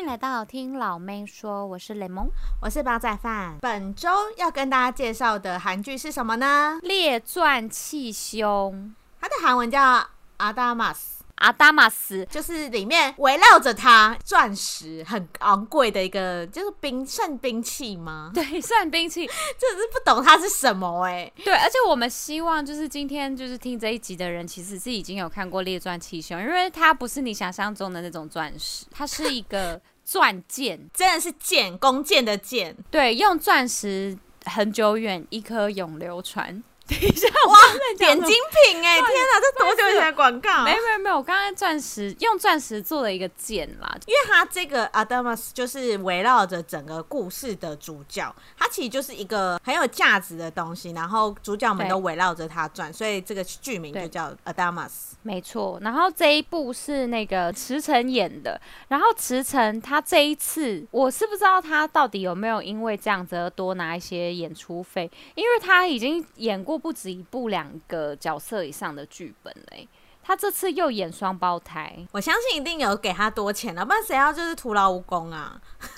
欢迎来到听老妹说，我是雷蒙，我是煲仔饭。本周要跟大家介绍的韩剧是什么呢？列传气胸，它的韩文叫阿达玛斯。阿达玛斯就是里面围绕着它钻石很昂贵的一个，就是兵算兵器吗？对，算兵器，就是不懂它是什么哎、欸。对，而且我们希望就是今天就是听这一集的人，其实是已经有看过《列传气胸》，因为它不是你想象中的那种钻石，它是一个钻剑，真的是剑，弓箭的箭。对，用钻石很久远，一颗永流传。等一下，哇，点精品哎！天哪，这多久以前的广告？没有没有没有，我刚刚钻石用钻石做了一个剑啦，因为它这个阿达玛斯就是围绕着整个故事的主角，它其实就是一个很有价值的东西，然后主角们都围绕着它转，所以这个剧名就叫阿达玛斯。没错，然后这一部是那个池城演的，然后池城他这一次我是不知道他到底有没有因为这样子而多拿一些演出费，因为他已经演过。不止一部两个角色以上的剧本嘞，他这次又演双胞胎，我相信一定有给他多钱了，不然谁要就是徒劳无功啊？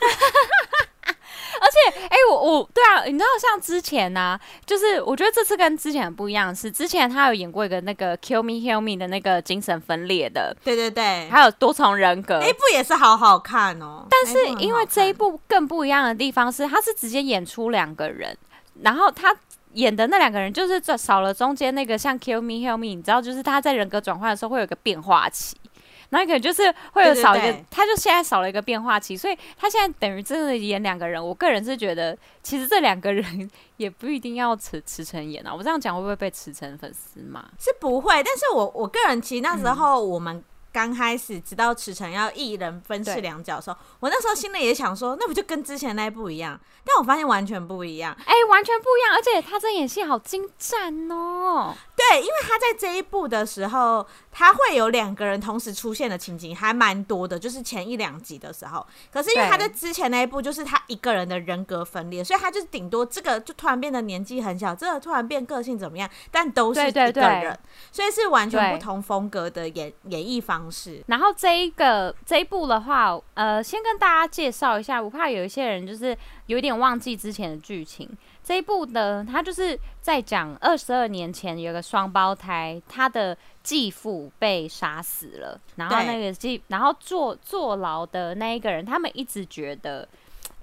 而且，哎、欸，我我对啊，你知道像之前呢、啊，就是我觉得这次跟之前不一样，是之前他有演过一个那个 Kill Me Heal Me 的那个精神分裂的，对对对，还有多重人格，那一部也是好好看哦。但是因为这一部更不一样的地方是，他是直接演出两个人，然后他。演的那两个人就是这少了中间那个像 Kill Me Heal Me，你知道，就是他在人格转换的时候会有个变化期，那可能就是会有少一个，对对对，他就现在少了一个变化期，所以他现在等于真的演两个人。我个人是觉得，其实这两个人也不一定要池池城演啊。我这样讲会不会被池城粉丝骂？是不会，但是我我个人其实那时候我们。刚开始直到池诚要一人分饰两角的时候，我那时候心里也想说，那不就跟之前那一部一样？但我发现完全不一样，哎、欸，完全不一样，而且他这演戏好精湛哦。对，因为他在这一部的时候，他会有两个人同时出现的情景，还蛮多的，就是前一两集的时候。可是因为他在之前那一部，就是他一个人的人格分裂，所以他就顶多这个就突然变得年纪很小，这个突然变个性怎么样，但都是一个人，所以是完全不同风格的演演绎方式。方式，然后这一个这一部的话，呃，先跟大家介绍一下，我怕有一些人就是有点忘记之前的剧情。这一部呢，他就是在讲二十二年前有个双胞胎，他的继父被杀死了，然后那个继，然后坐坐牢的那一个人，他们一直觉得，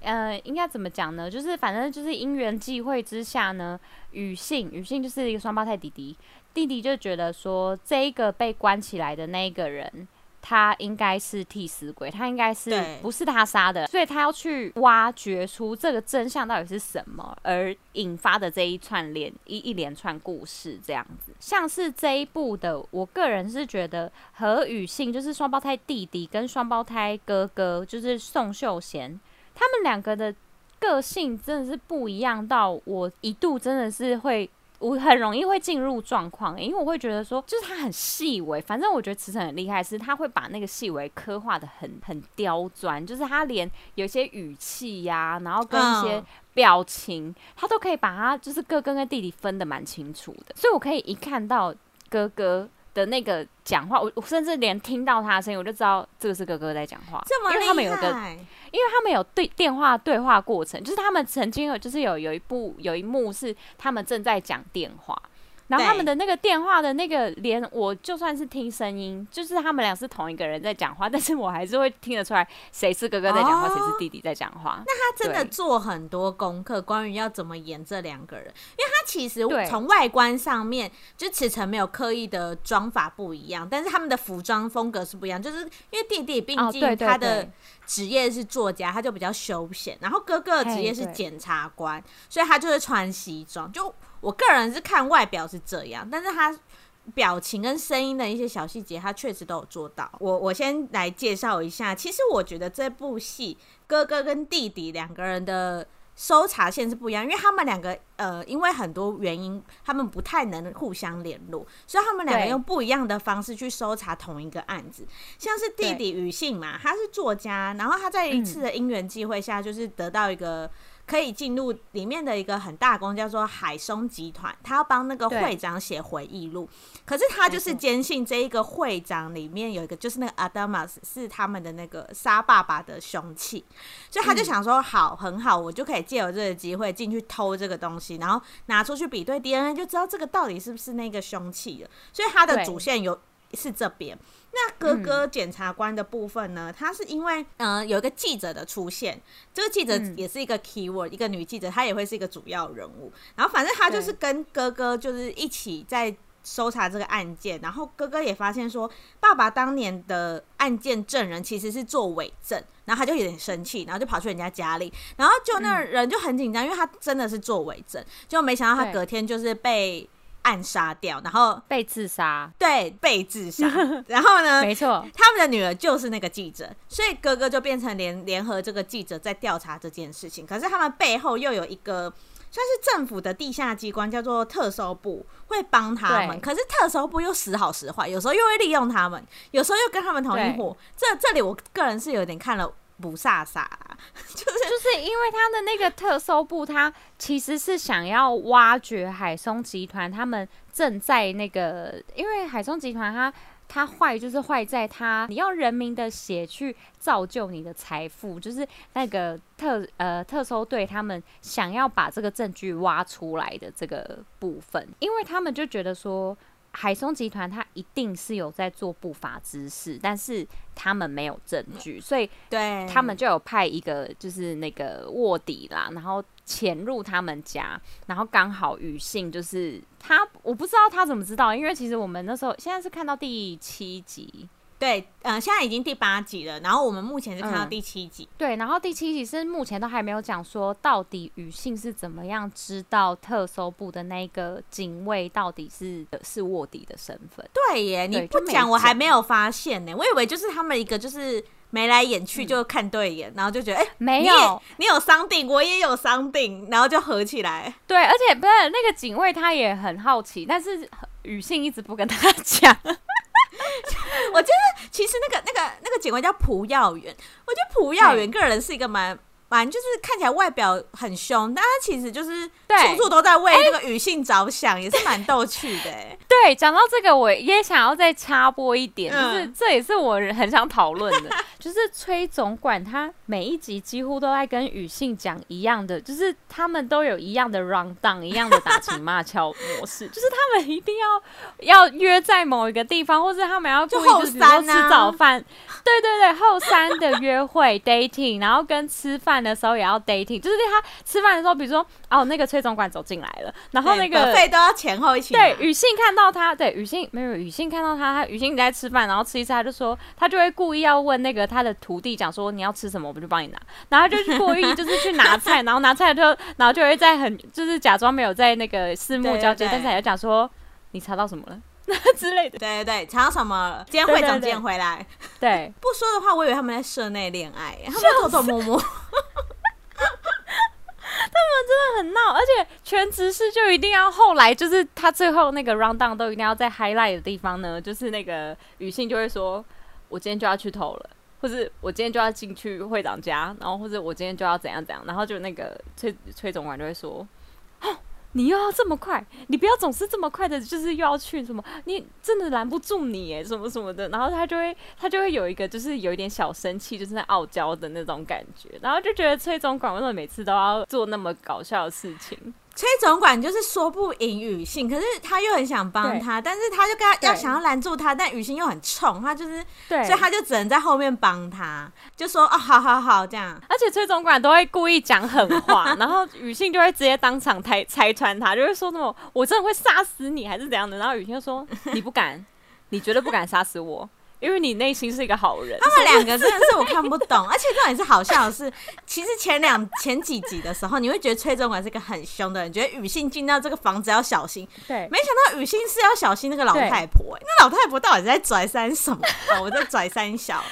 呃，应该怎么讲呢？就是反正就是因缘际会之下呢，雨信雨信就是一个双胞胎弟弟。弟弟就觉得说，这一个被关起来的那一个人，他应该是替死鬼，他应该是不是他杀的，所以他要去挖掘出这个真相到底是什么，而引发的这一串连一一连串故事这样子。像是这一部的，我个人是觉得何宇信就是双胞胎弟弟跟双胞胎哥哥，就是宋秀贤，他们两个的个性真的是不一样到我一度真的是会。我很容易会进入状况，因为我会觉得说，就是他很细微。反正我觉得池城很厉害，是他会把那个细微刻画的很很刁钻，就是他连有些语气呀、啊，然后跟一些表情，嗯、他都可以把他就是哥哥跟弟弟分的蛮清楚的。所以我可以一看到哥哥的那个讲话，我我甚至连听到他的声音，我就知道这个是哥哥在讲话。因为他们有个。因为他们有对电话对话过程，就是他们曾经有，就是有有一部有一幕是他们正在讲电话。然后他们的那个电话的那个连，我就算是听声音，就是他们俩是同一个人在讲话，但是我还是会听得出来谁是哥哥在讲话，谁、哦、是弟弟在讲话。那他真的做很多功课，关于要怎么演这两个人，因为他其实从外观上面就池城没有刻意的妆法不一样，但是他们的服装风格是不一样，就是因为弟弟毕竟他的职业是作家，他就比较休闲，然后哥哥的职业是检察官，所以他就会穿西装就。我个人是看外表是这样，但是他表情跟声音的一些小细节，他确实都有做到。我我先来介绍一下，其实我觉得这部戏哥哥跟弟弟两个人的搜查线是不一样，因为他们两个呃，因为很多原因，他们不太能互相联络，所以他们两个用不一样的方式去搜查同一个案子。像是弟弟宇信嘛，他是作家，然后他在一次的因缘际会下，就是得到一个。可以进入里面的一个很大公，叫做海松集团，他要帮那个会长写回忆录。可是他就是坚信这一个会长里面有一个，就是那个阿达玛斯是他们的那个杀爸爸的凶器，所以他就想说，好，很好，我就可以借由这个机会进去偷这个东西，然后拿出去比对 DNA，就知道这个到底是不是那个凶器了。所以他的主线有是这边。那哥哥检察官的部分呢？他是因为嗯、呃、有一个记者的出现，这个记者也是一个 keyword，一个女记者，她也会是一个主要人物。然后反正他就是跟哥哥就是一起在搜查这个案件，然后哥哥也发现说，爸爸当年的案件证人其实是做伪证，然后他就有点生气，然后就跑去人家家里，然后就那人就很紧张，因为他真的是做伪证，就没想到他隔天就是被。暗杀掉，然后被自杀，对，被自杀。然后呢？没错，他们的女儿就是那个记者，所以哥哥就变成联联合这个记者在调查这件事情。可是他们背后又有一个算是政府的地下机关，叫做特搜部，会帮他们。可是特搜部又时好时坏，有时候又会利用他们，有时候又跟他们同一伙。这这里我个人是有点看了。不飒飒，就是就是因为他的那个特搜部，他其实是想要挖掘海松集团，他们正在那个，因为海松集团他他坏就是坏在他，你要人民的血去造就你的财富，就是那个特呃特搜队他们想要把这个证据挖出来的这个部分，因为他们就觉得说。海松集团他一定是有在做不法之事，但是他们没有证据，所以对他们就有派一个就是那个卧底啦，然后潜入他们家，然后刚好雨信就是他，我不知道他怎么知道，因为其实我们那时候现在是看到第七集。对，嗯、呃，现在已经第八集了，然后我们目前是看到第七集。嗯、对，然后第七集是目前都还没有讲说到底雨信是怎么样知道特搜部的那个警卫到底是是卧底的身份。对耶，你不讲我还没有发现呢，我以为就是他们一个就是眉来眼去就看对眼，嗯、然后就觉得哎、欸、没有，你，你有 something，我也有 something，然后就合起来。对，而且不是那个警卫他也很好奇，但是雨信一直不跟他讲。我觉得其实那个那个那个警官叫蒲耀元，我觉得蒲耀元个人是一个蛮蛮就是看起来外表很凶，但他其实就是处处都在为那个女性着想，欸、也是蛮逗趣的。对，讲到这个，我也想要再插播一点，就是这也是我很想讨论的，就是崔总管他每一集几乎都在跟女性讲一样的，就是他们都有一样的 rundown，一样的打情骂俏模式，就是他们一定要要约在某一个地方，或者他们要故意就是比如说吃早饭，对对对，后山的约会 dating，然后跟吃饭的时候也要 dating，就是他吃饭的时候，比如说哦那个崔总管走进来了，然后那个费都要前后一起，对，雨信看到。他对雨信没有雨信看到他，他宇信在吃饭，然后吃一次他就说，他就会故意要问那个他的徒弟讲说，你要吃什么，我们就帮你拿，然后就故意就是去拿菜，然后拿菜就然后就会在很就是假装没有在那个四目交接，但是还要讲说你查到什么了 之类的，对对对，查到什么了？今天会长见回来，对，不说的话，我以为他们在社内恋爱，他们在偷偷摸摸。他们真的很闹，而且全职是就一定要后来，就是他最后那个 round down 都一定要在 highlight 的地方呢，就是那个女性就会说，我今天就要去偷了，或是我今天就要进去会长家，然后或者我今天就要怎样怎样，然后就那个崔崔总管就会说。你又要这么快？你不要总是这么快的，就是又要去什么？你真的拦不住你哎，什么什么的。然后他就会，他就会有一个，就是有一点小生气，就是那傲娇的那种感觉。然后就觉得崔总管为什么每次都要做那么搞笑的事情？崔总管就是说不赢雨信，可是他又很想帮他，但是他就跟他要想要拦住他，但雨信又很冲，他就是，对，所以他就只能在后面帮他，就说哦，好好好这样。而且崔总管都会故意讲狠话，然后雨信就会直接当场拆拆穿他，就会说什么我真的会杀死你，还是怎样的。然后雨信就说你不敢，你绝对不敢杀死我。因为你内心是一个好人，他们两个真的是我看不懂，而且这种也是好笑的是，其实前两前几集的时候，你会觉得崔总管是个很凶的人，觉得雨信进到这个房子要小心，对，没想到雨信是要小心那个老太婆，欸，那老太婆到底在拽三什么？我在拽三小，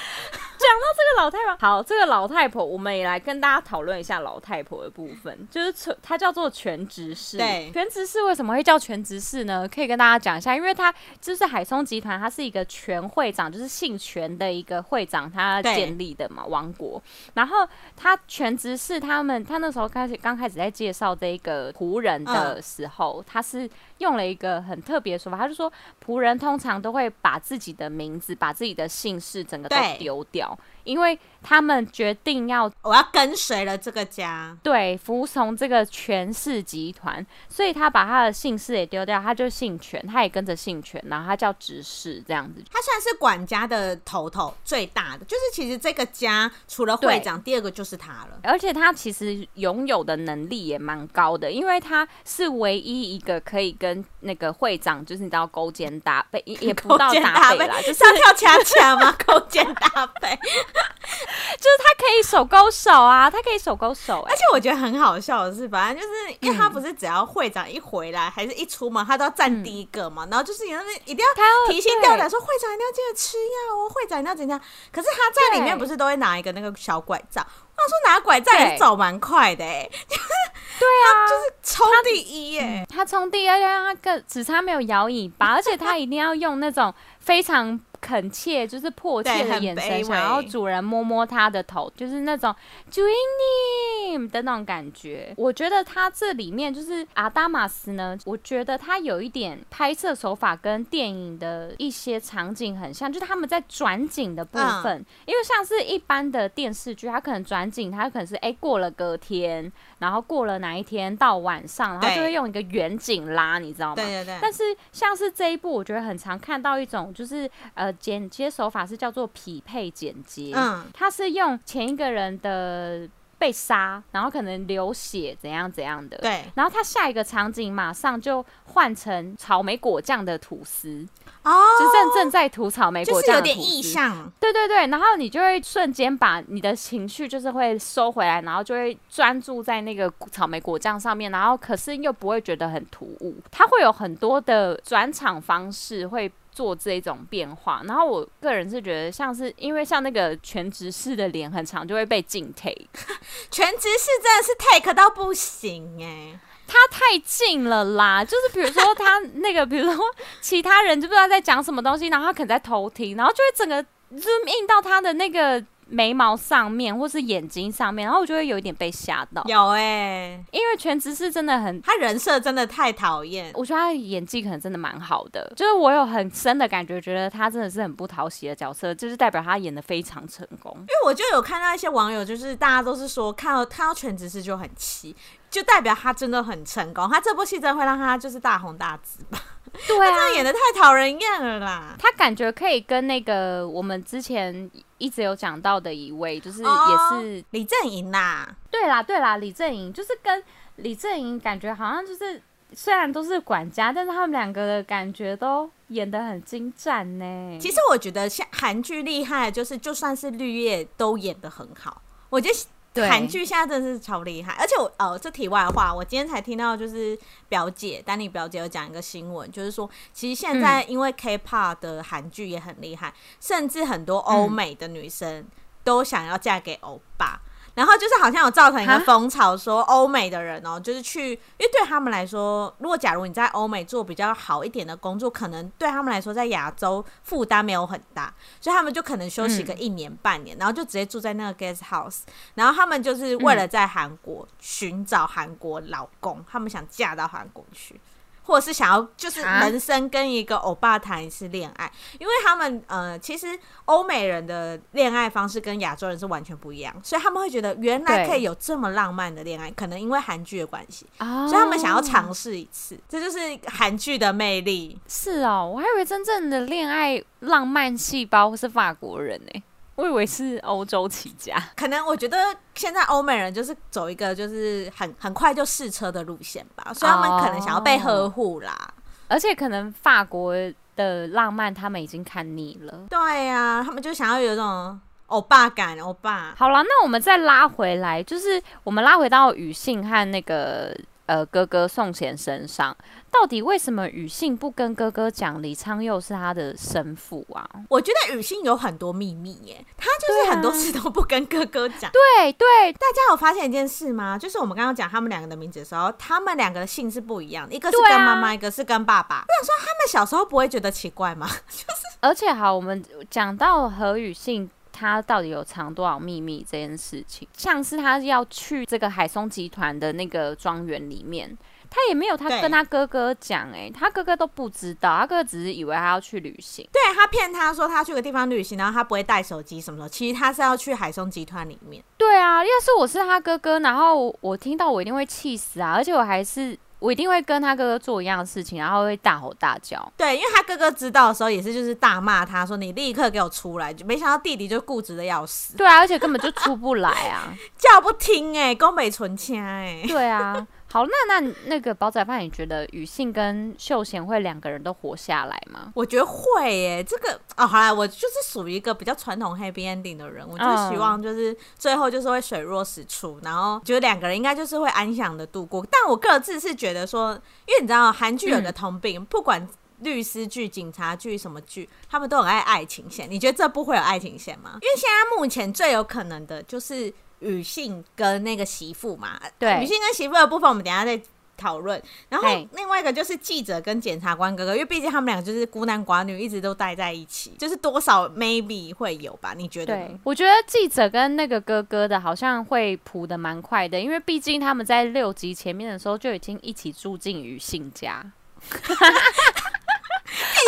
就这个老太婆，好，这个老太婆，我们也来跟大家讨论一下老太婆的部分，就是她叫做全职式。对，全职式为什么会叫全职式呢？可以跟大家讲一下，因为她就是海松集团，她是一个全会长，就是姓全的一个会长，他建立的嘛王国。然后他全直视他们，他那时候开始刚开始在介绍这一个仆人的时候，他是。用了一个很特别的说法，他就说仆人通常都会把自己的名字、把自己的姓氏整个都丢掉，因为他们决定要我要跟随了这个家，对，服从这个权势集团，所以他把他的姓氏也丢掉，他就姓权，他也跟着姓权，然后他叫执事这样子。他算是管家的头头，最大的就是其实这个家除了会长，第二个就是他了，而且他其实拥有的能力也蛮高的，因为他是唯一一个可以跟跟那个会长，就是你知道勾肩搭背，也不 到搭背啦，就是要跳恰恰吗？勾肩搭背，就是他可以手勾手啊，他可以手勾手，欸。而且我觉得很好笑的是，反正就是因为他不是只要会长一回来，嗯、还是一出门，他都要站第一个嘛。嗯、然后就是有那一定要提心吊胆说，会长一定要记得吃药哦，会长一定要怎样。可是他在里面不是都会拿一个那个小拐杖？他说拿拐杖也是走蛮快的哎，对啊，就是冲第一耶，他冲第一，而且他个只差没有摇尾巴，而且他一定要用那种非常。恳切，就是迫切的眼神，想要主人摸摸他的头，就是那种 joining 的那种感觉。我觉得他这里面就是阿达玛斯呢，我觉得他有一点拍摄手法跟电影的一些场景很像，就是他们在转景的部分，嗯、因为像是一般的电视剧，他可能转景，他可能是哎、欸、过了隔天，然后过了哪一天到晚上，然后就会用一个远景拉，你知道吗？对对对。但是像是这一部，我觉得很常看到一种就是呃。剪接手法是叫做匹配剪接，嗯，它是用前一个人的被杀，然后可能流血怎样怎样的，对，然后他下一个场景马上就换成草莓果酱的吐司，哦，就正正在涂草莓果酱，就是有点意象，对对对，然后你就会瞬间把你的情绪就是会收回来，然后就会专注在那个草莓果酱上面，然后可是又不会觉得很突兀，它会有很多的转场方式会。做这种变化，然后我个人是觉得，像是因为像那个全职式的脸很长，就会被近 take。全职式真的是 take 到不行哎，他太近了啦！就是比如说他那个，比如说其他人就不知道在讲什么东西，然后他可能在偷听，然后就会整个 zoom in 到他的那个。眉毛上面或是眼睛上面，然后我就会有一点被吓到。有哎、欸，因为全职是真的很，他人设真的太讨厌。我觉得他演技可能真的蛮好的，就是我有很深的感觉，觉得他真的是很不讨喜的角色，就是代表他演的非常成功。因为我就有看到一些网友，就是大家都是说看到看到全职是就很气，就代表他真的很成功。他这部戏真的会让他就是大红大紫吧。对啊，他演的太讨人厌了啦！他感觉可以跟那个我们之前一直有讲到的一位，就是也是、哦、李正莹啦。对啦，对啦，李正莹就是跟李正莹感觉好像就是虽然都是管家，但是他们两个的感觉都演得很精湛呢。其实我觉得像韩剧厉害，就是就算是绿叶都演得很好。我觉得。韩剧现在真的是超厉害，而且我呃，这题外话，我今天才听到，就是表姐丹尼表姐有讲一个新闻，就是说，其实现在因为 K-pop 的韩剧也很厉害，嗯、甚至很多欧美的女生都想要嫁给欧巴。然后就是好像有造成一个风潮，说欧美的人哦，就是去，因为对他们来说，如果假如你在欧美做比较好一点的工作，可能对他们来说在亚洲负担没有很大，所以他们就可能休息个一年半年，然后就直接住在那个 guest house，然后他们就是为了在韩国寻找韩国老公，他们想嫁到韩国去。或者是想要就是人生跟一个欧巴谈一次恋爱，因为他们呃，其实欧美人的恋爱方式跟亚洲人是完全不一样，所以他们会觉得原来可以有这么浪漫的恋爱，可能因为韩剧的关系，所以他们想要尝试一次，这就是韩剧的魅力。是哦，我还以为真正的恋爱浪漫细胞是法国人呢。我以为是欧洲起家，可能我觉得现在欧美人就是走一个就是很很快就试车的路线吧，所以他们可能想要被呵护啦，哦，而且可能法国的浪漫他们已经看腻了，对呀，啊，他们就想要有一种欧巴感，欧巴。好了，那我们再拉回来，就是我们拉回到雨信和那个呃哥哥宋贤身上。到底为什么宇信不跟哥哥讲李昌佑是他的生父啊？我觉得宇信有很多秘密耶，他就是很多事都不跟哥哥讲。对对，大家有发现一件事吗？就是我们刚刚讲他们两个的名字的时候，他们两个的姓是不一样的，一个是跟妈妈，啊、一个是跟爸爸。我想说，他们小时候不会觉得奇怪吗？就是，而且好，我们讲到何宇信。他到底有藏多少秘密这件事情，像是他要去这个海松集团的那个庄园里面，他也没有他跟他哥哥讲，哎，他哥哥都不知道，他哥哥只是以为他要去旅行，对，他骗他说他去个地方旅行，然后他不会带手机什么的，其实他是要去海松集团里面。对啊，要是我是他哥哥，然后我听到我一定会气死啊，而且我还是。我一定会跟他哥哥做一样的事情，然后会大吼大叫。对，因为他哥哥知道的时候也是就是大骂他说：“你立刻给我出来！”就没想到弟弟就固执的要死。对啊，而且根本就出不来啊，叫不听哎、欸，宫北纯掐哎。对啊。好，那那那个煲仔饭，你觉得雨信跟秀贤会两个人都活下来吗？我觉得会耶，这个哦，好啦，我就是属于一个比较传统 happy ending 的人，我就希望就是最后就是会水落石出，然后觉得两个人应该就是会安详的度过。但我各自是觉得说，因为你知道韩剧有个通病，嗯、不管律师剧、警察剧什么剧，他们都很爱爱情线。你觉得这部会有爱情线吗？因为现在目前最有可能的就是。宇信跟那个媳妇嘛，对，女性跟媳妇的部分我们等一下再讨论。然后另外一个就是记者跟检察官哥哥，因为毕竟他们俩就是孤男寡女，一直都待在一起，就是多少 maybe 会有吧？你觉得？对，我觉得记者跟那个哥哥的好像会铺的蛮快的，因为毕竟他们在六集前面的时候就已经一起住进女性家。而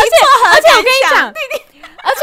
且而且我跟你讲，而且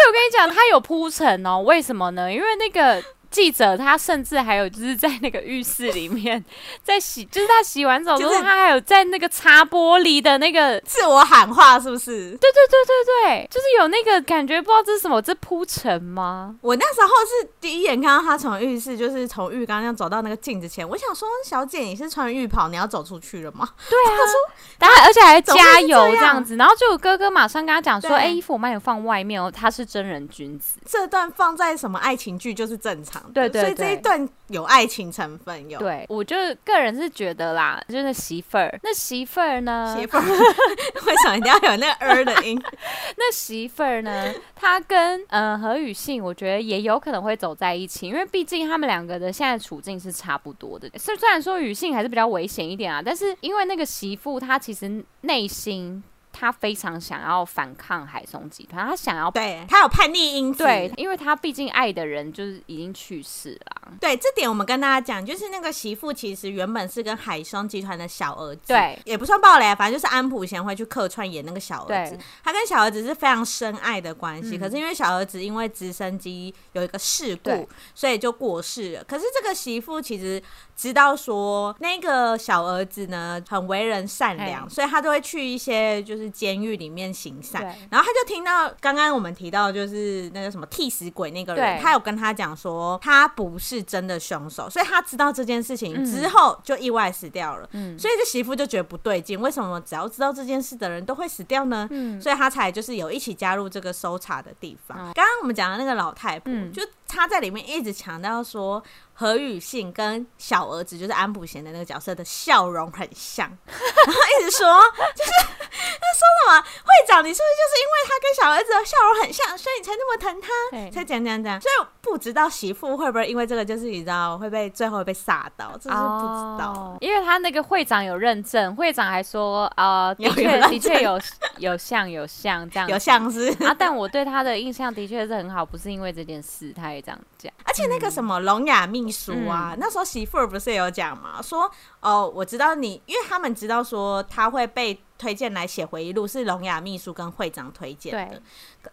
我跟你讲，他有铺陈哦。为什么呢？因为那个。记者他甚至还有就是在那个浴室里面 在洗，就是他洗完澡之后，他还有在那个擦玻璃的那个自我喊话，是不是？对对对对对，就是有那个感觉，不知道这是什么，这铺陈吗？我那时候是第一眼看到他从浴室，就是从浴缸这样走到那个镜子前，我想说，小姐你是穿浴袍，你要走出去了吗？对啊，他说，然后而且还加油这样子，然后就有哥哥马上跟他讲说，哎、欸，衣服我帮你放外面哦，他是真人君子，这段放在什么爱情剧就是正常。对，对对，所以这一段有爱情成分有。对，我就个人是觉得啦，就是媳妇儿，那媳妇儿呢？媳妇儿为什么一定要有那个儿的音？那媳妇儿呢？她跟呃何雨信，我觉得也有可能会走在一起，因为毕竟他们两个的现在处境是差不多的。虽虽然说雨信还是比较危险一点啊，但是因为那个媳妇她其实内心。他非常想要反抗海松集团，他想要对他有叛逆因子，对，因为他毕竟爱的人就是已经去世了。对，这点我们跟大家讲，就是那个媳妇其实原本是跟海松集团的小儿子，对，也不算暴雷，反正就是安普贤会去客串演那个小儿子。他跟小儿子是非常深爱的关系，嗯，可是因为小儿子因为直升机有一个事故，所以就过世了。可是这个媳妇其实知道说那个小儿子呢很为人善良，所以他都会去一些就是。监狱里面行善，然后他就听到刚刚我们提到，就是那个什么替死鬼那个人，他有跟他讲说他不是真的凶手，所以他知道这件事情之后就意外死掉了。嗯，所以这媳妇就觉得不对劲，为什么只要知道这件事的人都会死掉呢？嗯，所以他才就是有一起加入这个搜查的地方。刚刚我们讲的那个老太婆，就他在里面一直强调说。何雨信跟小儿子就是安普贤的那个角色的笑容很像，然后一直说，就是他说什么会长，你是不是就是因为他跟小儿子的笑容很像，所以你才那么疼他，才讲讲讲。所以不知道媳妇会不会因为这个，就是你知道会被最后被杀到，这是不知道。哦，因为他那个会长有认证，会长还说 啊，的确的确有有像有像这样有像是。啊，但我对他的印象的确是很好，不是因为这件事，他也这样讲。而且那个什么聋哑秘书啊，嗯、那时候媳妇儿不是也有讲吗？说哦，我知道你，因为他们知道说他会被推荐来写回忆录，是聋哑秘书跟会长推荐的。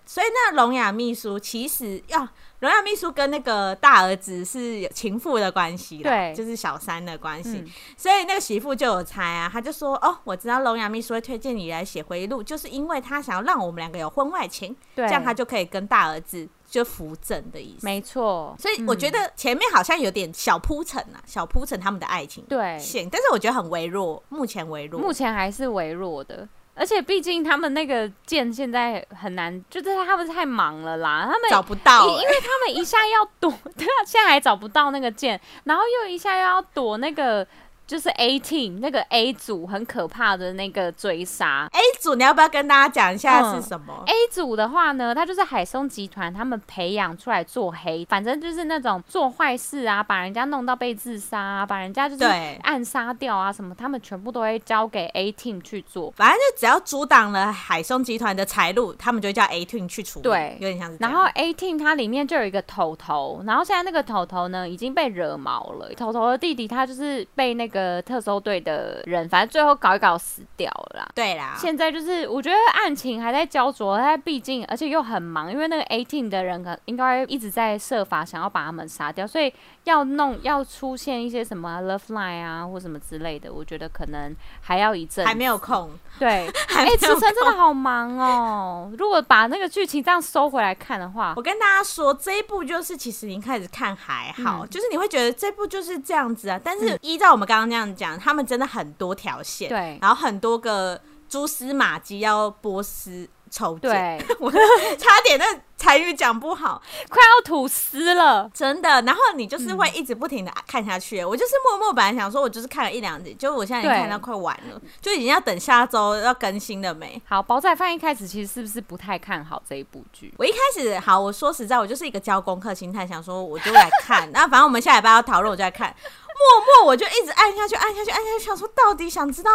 所以那聋哑秘书其实要聋哑秘书跟那个大儿子是有情妇的关系的，对，就是小三的关系。嗯、所以那个媳妇就有猜啊，他就说哦，我知道聋哑秘书会推荐你来写回忆录，就是因为他想要让我们两个有婚外情，这样他就可以跟大儿子。就扶正的意思，没错。所以我觉得前面好像有点小铺陈啊，小铺陈他们的爱情对线，但是我觉得很微弱，目前微弱，目前还是微弱的。而且毕竟他们那个剑现在很难，就是他们太忙了啦，他们找不到、欸，因为他们一下要躲，对啊，现在还找不到那个剑，然后又一下又要躲那个。就是 A team 那个 A 组很可怕的那个追杀。A 组你要不要跟大家讲一下是什么？嗯，A 组的话呢，它就是海松集团他们培养出来做黑，反正就是那种做坏事啊，把人家弄到被自杀啊，把人家就是暗杀掉啊什么，他们全部都会交给 A team 去做。反正就只要阻挡了海松集团的财路，他们就叫 A team 去处理。对，有点像是。然后 A team 它里面就有一个头头，然后现在那个头头呢已经被惹毛了。头头的弟弟他就是被那个特搜队的人，反正最后搞一搞死掉了啦。对啦，现在就是我觉得案情还在焦灼，他毕竟而且又很忙，因为那个 eighteen 的人可应该一直在设法想要把他们杀掉，所以要弄要出现一些什么 Love Line 啊或什么之类的，我觉得可能还要一阵，还没有空。对，哎，池城真的好忙哦。如果把那个剧情这样收回来看的话，我跟大家说，这一部就是其实你开始看还好，嗯、就是你会觉得这部就是这样子啊。但是依照我们刚刚那样讲，他们真的很多条线，对，然后很多个蛛丝马迹要波斯。抽对，我差点那台语讲不好，快要吐丝了，真的。然后你就是会一直不停的看下去。嗯、我就是默默本来想说，我就是看了一两集，就我现在已经看到快完了，就已经要等下周要更新了没？好，煲仔饭一开始其实是不是不太看好这一部剧？我一开始好，我说实在，我就是一个交功课心态，想说我就来看。那反正我们下礼拜要讨论，我就来看。默默我就一直按下去，按下去，按下去，想说到底想知道。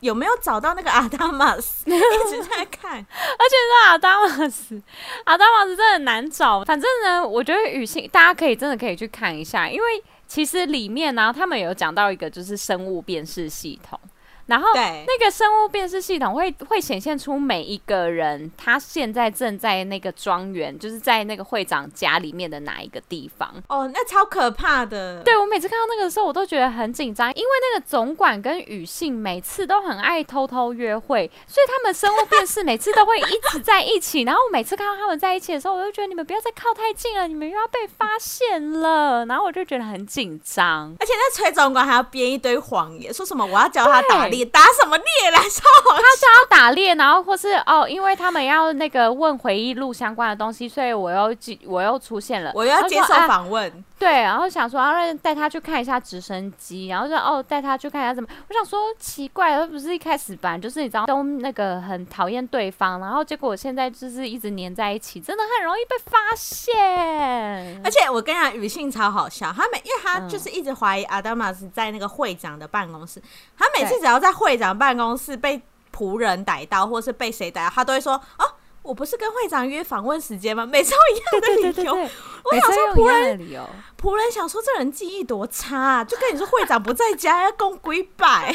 有没有找到那个阿达玛斯？一直在看，而且是阿达玛斯，阿达玛斯真的很难找。反正呢，我觉得雨欣大家可以真的可以去看一下，因为其实里面呢、啊，他们有讲到一个就是生物辨识系统。然后，那个生物辨识系统会会显现出每一个人他现在正在那个庄园，就是在那个会长家里面的哪一个地方。哦，那超可怕的。对，我每次看到那个时候，我都觉得很紧张，因为那个总管跟宇信每次都很爱偷偷约会，所以他们生物辨识每次都会一直在一起。然后我每次看到他们在一起的时候，我就觉得你们不要再靠太近了，你们又要被发现了。然后我就觉得很紧张，而且那崔总管还要编一堆谎言，说什么我要教他打。你打什么猎来说？他想要打猎，然后或是哦，因为他们要那个问回忆录相关的东西，所以我又我又出现了，我又要接受访问。对，然后想说，啊，让带他去看一下直升机，然后说哦，带他去看一下什么。我想说奇怪，他不是一开始吧，就是你知道都那个很讨厌对方，然后结果现在就是一直黏在一起，真的很容易被发现。而且我跟你讲，语信超好笑，他每因为他就是一直怀疑阿达玛是在那个会长的办公室，嗯、他每次只要在会长办公室被仆人逮到，或是被谁逮到，他都会说哦。我不是跟会长约访问时间吗？每次都一样的理由。对对对对，我想说仆人，仆人想说这人记忆多差，啊，就跟你说会长不在家要供鬼拜，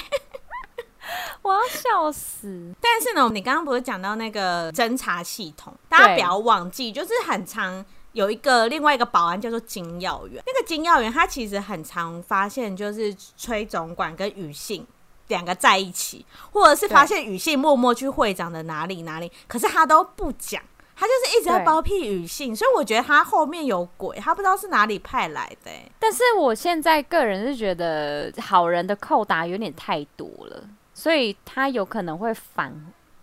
我要笑死。但是呢，你刚刚不是讲到那个侦查系统，大家不要忘记，就是很常有一个另外一个保安叫做金耀元，那个金耀元他其实很常发现就是崔总管跟宇信。两个在一起，或者是发现宇信默默去会长的哪里哪里，可是他都不讲，他就是一直在包庇宇信，所以我觉得他后面有鬼，他不知道是哪里派来的。但是我现在个人是觉得好人的扣打有点太多了，所以他有可能会反。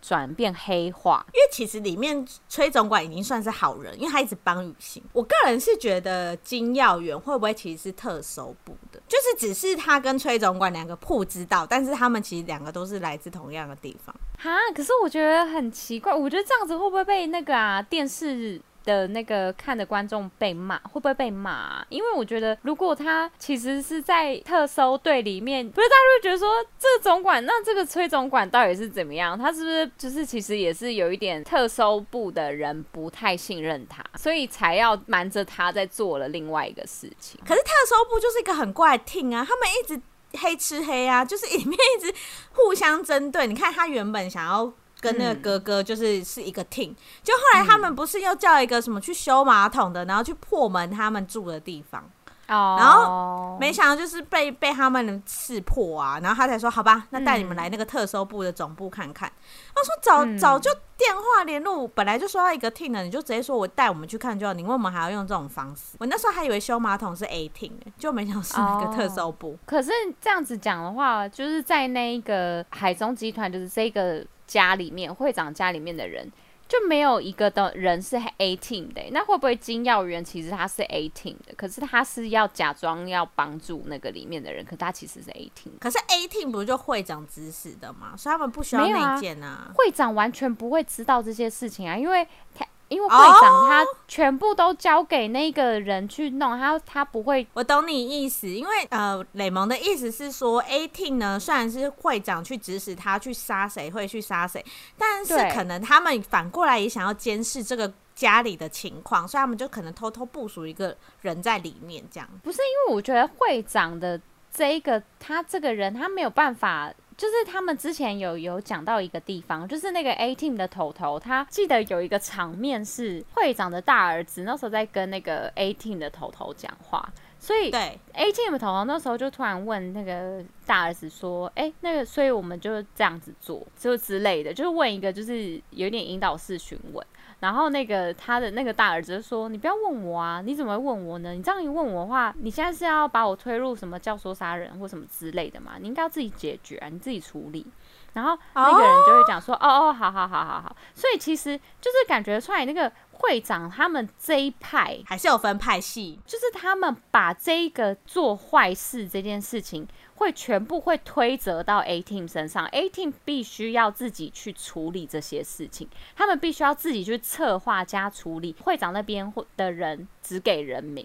转变黑化，因为其实里面崔总管已经算是好人，因为他一直帮雨欣。我个人是觉得金耀元会不会其实是特搜部的，就是只是他跟崔总管两个不知道，但是他们其实两个都是来自同样的地方。哈，可是我觉得很奇怪，我觉得这样子会不会被那个啊电视？的那个看的观众被骂，会不会被骂啊？因为我觉得，如果他其实是在特搜队里面，不是大家会觉得说，这个总管，那这个崔总管到底是怎么样？他是不是就是其实也是有一点特搜部的人不太信任他，所以才要瞒着他在做了另外一个事情？可是特搜部就是一个很怪听啊，他们一直黑吃黑啊，就是里面一直互相针对。你看他原本想要。跟那个哥哥就是是一个 team，就后来他们不是又叫一个什么去修马桶的，然后去破门他们住的地方，哦然后没想到就是被被他们刺破啊，然后他才说好吧，那带你们来那个特搜部的总部看看。他说早早就电话联络，本来就说要一个 team 的，你就直接说我带我们去看就好，你为什么还要用这种方式？我那时候还以为修马桶是 A team，就没想到是那个特搜部。可是这样子讲的话，就是在那一个海中集团，就是这个。家里面会长家里面的人，就没有一个的人是 A team 的，那会不会金耀元其实他是 A team 的，可是他是要假装要帮助那个里面的人，可他其实是 A team。可是 A team 不是就会长指使的吗？所以他们不需要内建啊，啊。会长完全不会知道这些事情啊，因为他。因为会长他全部都交给那个人去弄，他他不会。我懂你意思，因为呃，雷蒙的意思是说，A team 呢虽然是会长去指使他去杀谁会去杀谁，但是可能他们反过来也想要监视这个家里的情况，所以他们就可能偷偷部署一个人在里面，这样。不是因为我觉得会长的这一个他这个人他没有办法。就是他们之前有有讲到一个地方，就是那个 A team 的头头，他记得有一个场面是会长的大儿子那时候在跟那个 A team 的头头讲话，所以对 A team 的头头那时候就突然问那个大儿子说：“哎、欸，那个，所以我们就这样子做，就之类的，就是问一个就是有点引导式询问。”然后那个他的那个大儿子就说：“你不要问我啊，你怎么会问我呢？你这样一问我的话，你现在是要把我推入什么教唆杀人或什么之类的嘛？你应该要自己解决啊，你自己处理。”然后那个人就会讲说：“ oh. 哦哦，好好好好好。”所以其实就是感觉出来那个会长他们这一派还是有分派系，就是他们把这个做坏事这件事情。会全部会推责到 A team 身上，A team 必须要自己去处理这些事情，他们必须要自己去策划加处理。会长那边的人只给人名，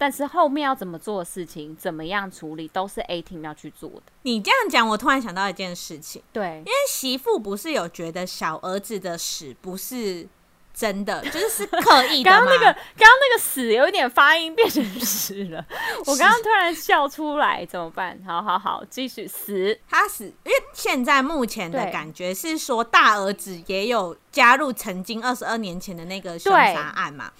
但是后面要怎么做的事情，怎么样处理，都是 A team 要去做的。你这样讲，我突然想到一件事情，对，因为媳妇不是有觉得小儿子的屎不是。真的就是是刻意的。刚刚那个，刚刚那个死有一点发音变成死了。我刚刚突然笑出来，怎么办？好好好，继续死。他死，因为现在目前的感觉是说，大儿子也有。加入曾经二十二年前的那个凶杀案嘛，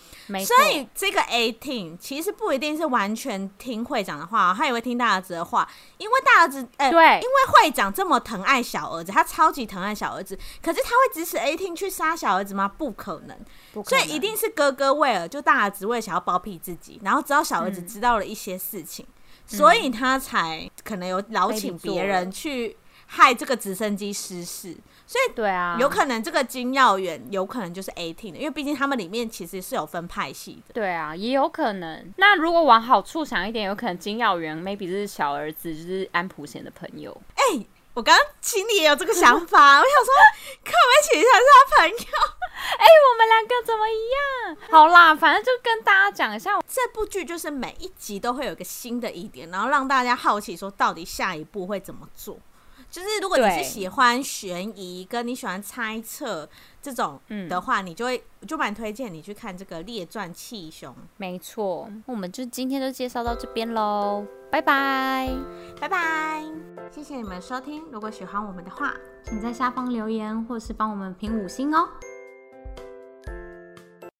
所以这个 A team 其实不一定是完全听会长的话，他也会听大儿子的话，因为大儿子，哎，对，因为会长这么疼爱小儿子，他超级疼爱小儿子，可是他会指使 A team 去杀小儿子吗？不可能，可能。所以一定是哥哥为了就大儿子为了想要包庇自己，然后知道小儿子知道了一些事情，嗯、所以他才可能有劳请别人去害这个直升机失事。所以对啊，有可能这个金耀元有可能就是 A team 的，因为毕竟他们里面其实是有分派系的。对啊，也有可能。那如果往好处想一点，有可能金耀元 maybe 就是小儿子，就是安普贤的朋友。哎、欸，我刚刚心里也有这个想法，我想说，可不可以取一下是他朋友？哎、欸，我们两个怎么一样？好啦，反正就跟大家讲一下，这部剧就是每一集都会有一个新的疑点，然后让大家好奇说，到底下一步会怎么做。就是如果你是喜欢悬疑，跟你喜欢猜测这种的话，你就会就蛮推荐你去看这个《列传气熊》。没错，我们就今天就介绍到这边喽，拜拜，拜拜，谢谢你们收听。如果喜欢我们的话，请在下方留言或是帮我们评五星哦。